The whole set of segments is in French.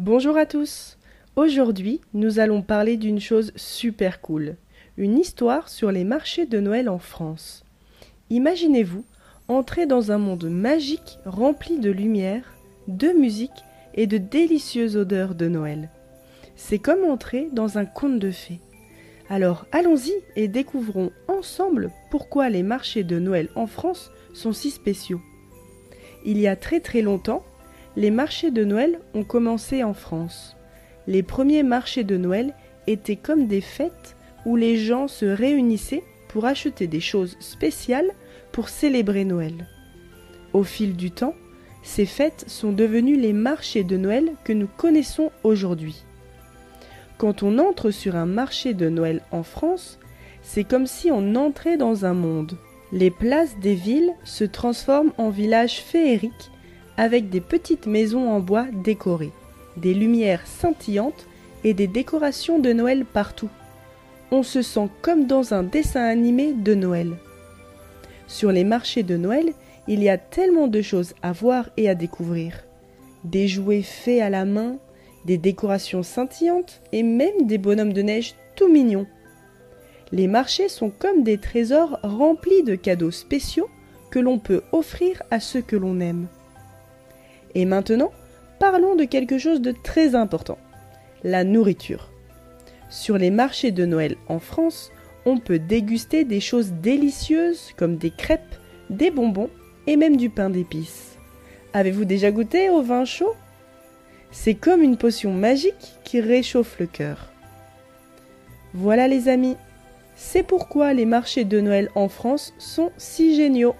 Bonjour à tous. Aujourd'hui, nous allons parler d'une chose super cool, une histoire sur les marchés de Noël en France. Imaginez-vous entrer dans un monde magique rempli de lumière, de musique et de délicieuses odeurs de Noël. C'est comme entrer dans un conte de fées. Alors allons-y et découvrons ensemble pourquoi les marchés de Noël en France sont si spéciaux. Il y a très très longtemps, les marchés de Noël ont commencé en France. Les premiers marchés de Noël étaient comme des fêtes où les gens se réunissaient pour acheter des choses spéciales pour célébrer Noël. Au fil du temps, ces fêtes sont devenues les marchés de Noël que nous connaissons aujourd'hui. Quand on entre sur un marché de Noël en France, c'est comme si on entrait dans un monde. Les places des villes se transforment en villages féeriques avec des petites maisons en bois décorées, des lumières scintillantes et des décorations de Noël partout. On se sent comme dans un dessin animé de Noël. Sur les marchés de Noël, il y a tellement de choses à voir et à découvrir. Des jouets faits à la main, des décorations scintillantes et même des bonhommes de neige tout mignons. Les marchés sont comme des trésors remplis de cadeaux spéciaux que l'on peut offrir à ceux que l'on aime. Et maintenant, parlons de quelque chose de très important, la nourriture. Sur les marchés de Noël en France, on peut déguster des choses délicieuses comme des crêpes, des bonbons et même du pain d'épices. Avez-vous déjà goûté au vin chaud? C'est comme une potion magique qui réchauffe le cœur. Voilà les amis, c'est pourquoi les marchés de Noël en France sont si géniaux.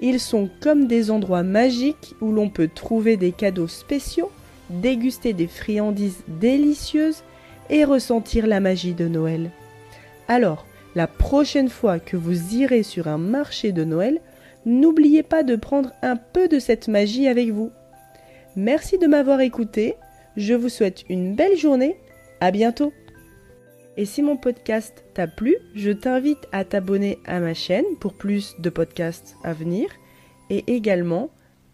Ils sont comme des endroits magiques où l'on peut trouver des cadeaux spéciaux, déguster des friandises délicieuses et ressentir la magie de Noël. Alors, la prochaine fois que vous irez sur un marché de Noël, n'oubliez pas de prendre un peu de cette magie avec vous. Merci de m'avoir écouté. Je vous souhaite une belle journée. À bientôt. Et si mon podcast t'a plu, je t'invite à t'abonner à ma chaîne pour plus de podcasts à venir et également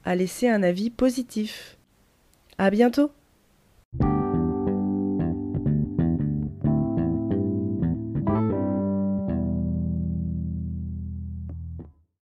à laisser un avis positif. À bientôt!